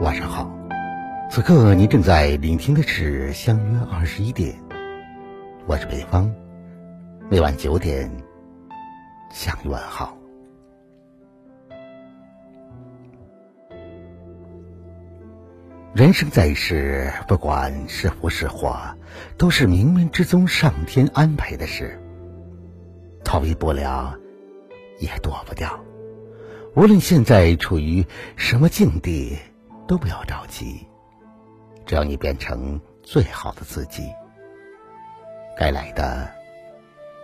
晚上好，此刻您正在聆听的是《相约二十一点》，我是北方，每晚九点向你问好。人生在世，不管是福是祸，都是冥冥之中上天安排的事，逃避不了，也躲不掉。无论现在处于什么境地。都不要着急，只要你变成最好的自己，该来的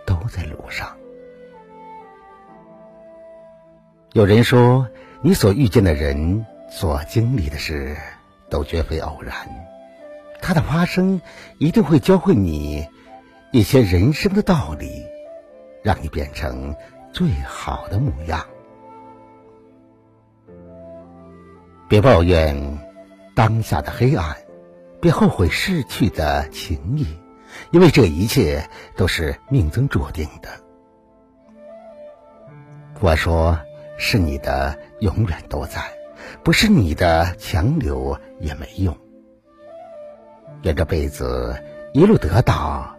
都在路上。有人说，你所遇见的人，所经历的事，都绝非偶然，它的发生一定会教会你一些人生的道理，让你变成最好的模样。别抱怨当下的黑暗，别后悔逝去的情谊，因为这一切都是命中注定的。我说是你的，永远都在；不是你的，强留也没用。愿这辈子一路得到，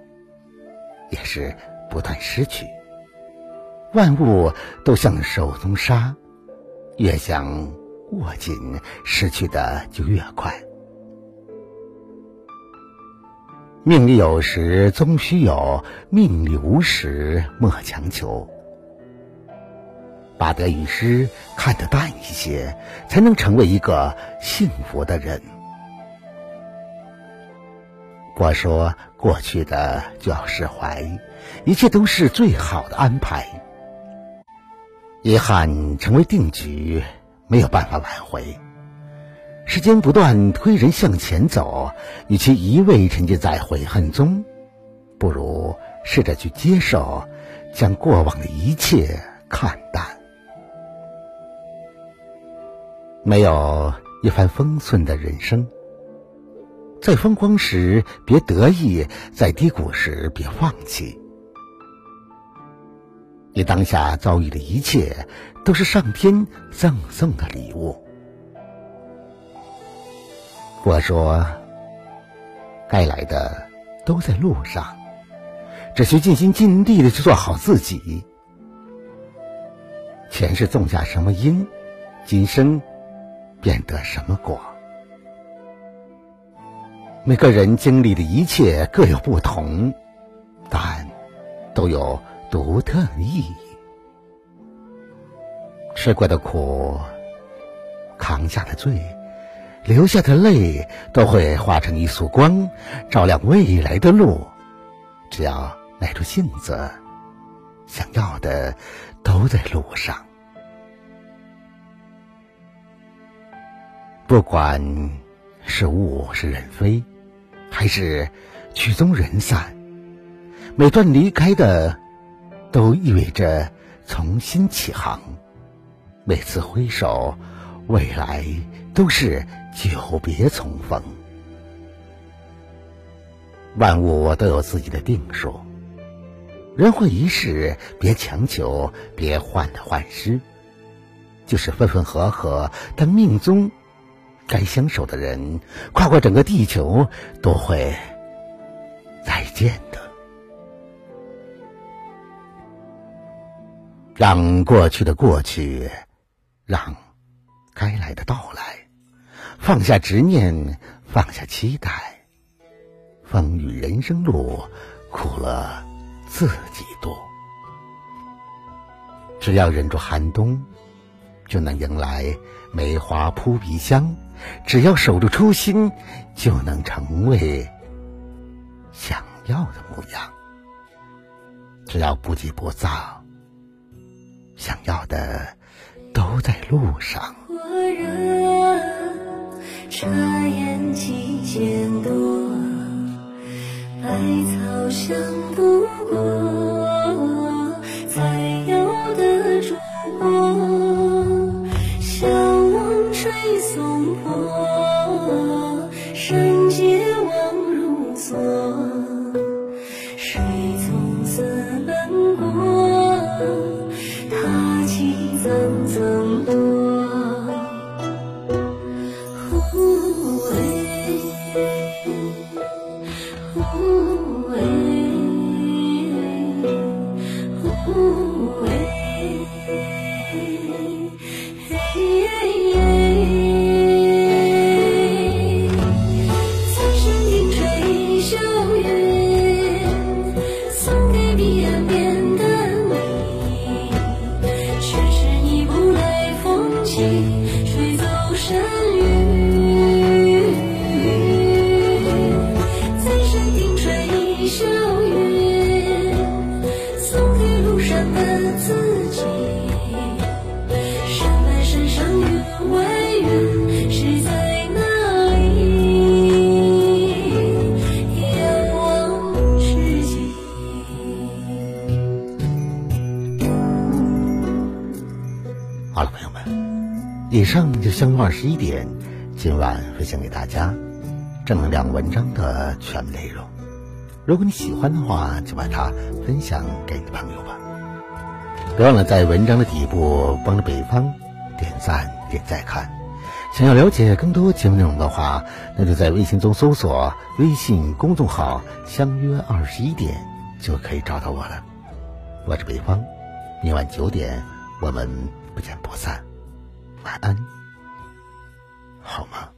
也是不断失去。万物都像手中沙，越想。握紧，失去的就越快。命里有时终须有，命里无时莫强求。把得与失看得淡一些，才能成为一个幸福的人。我说过去的就要释怀，一切都是最好的安排。遗憾成为定局。没有办法挽回，时间不断推人向前走，与其一味沉浸在悔恨中，不如试着去接受，将过往的一切看淡。没有一帆风顺的人生，在风光时别得意，在低谷时别放弃。你当下遭遇的一切，都是上天赠送的礼物。我说，该来的都在路上，只需尽心尽力的去做好自己。前世种下什么因，今生便得什么果。每个人经历的一切各有不同，但都有。独特意义，吃过的苦，扛下的罪，流下的泪，都会化成一束光，照亮未来的路。只要耐住性子，想要的都在路上。不管是物是人非，还是曲终人散，每段离开的。都意味着重新起航，每次挥手，未来都是久别重逢。万物都有自己的定数，人活一世，别强求，别患得患失，就是分分合合，但命中该相守的人，跨过整个地球，都会再见的。让过去的过去，让该来的到来，放下执念，放下期待。风雨人生路，苦了自己多。只要忍住寒冬，就能迎来梅花扑鼻香；只要守住初心，就能成为想要的模样。只要不急不躁，想要的都在路上。火热，茶烟几间多，百草香不过，才有的烛火，向往吹松坡，朋友们，以上就相约二十一点，今晚分享给大家正能量文章的全部内容。如果你喜欢的话，就把它分享给你的朋友吧。别忘了在文章的底部帮着北方点赞、点再看。想要了解更多节目内容的话，那就在微信中搜索微信公众号“相约二十一点”就可以找到我了。我是北方，明晚九点我们不见不散。晚安好吗？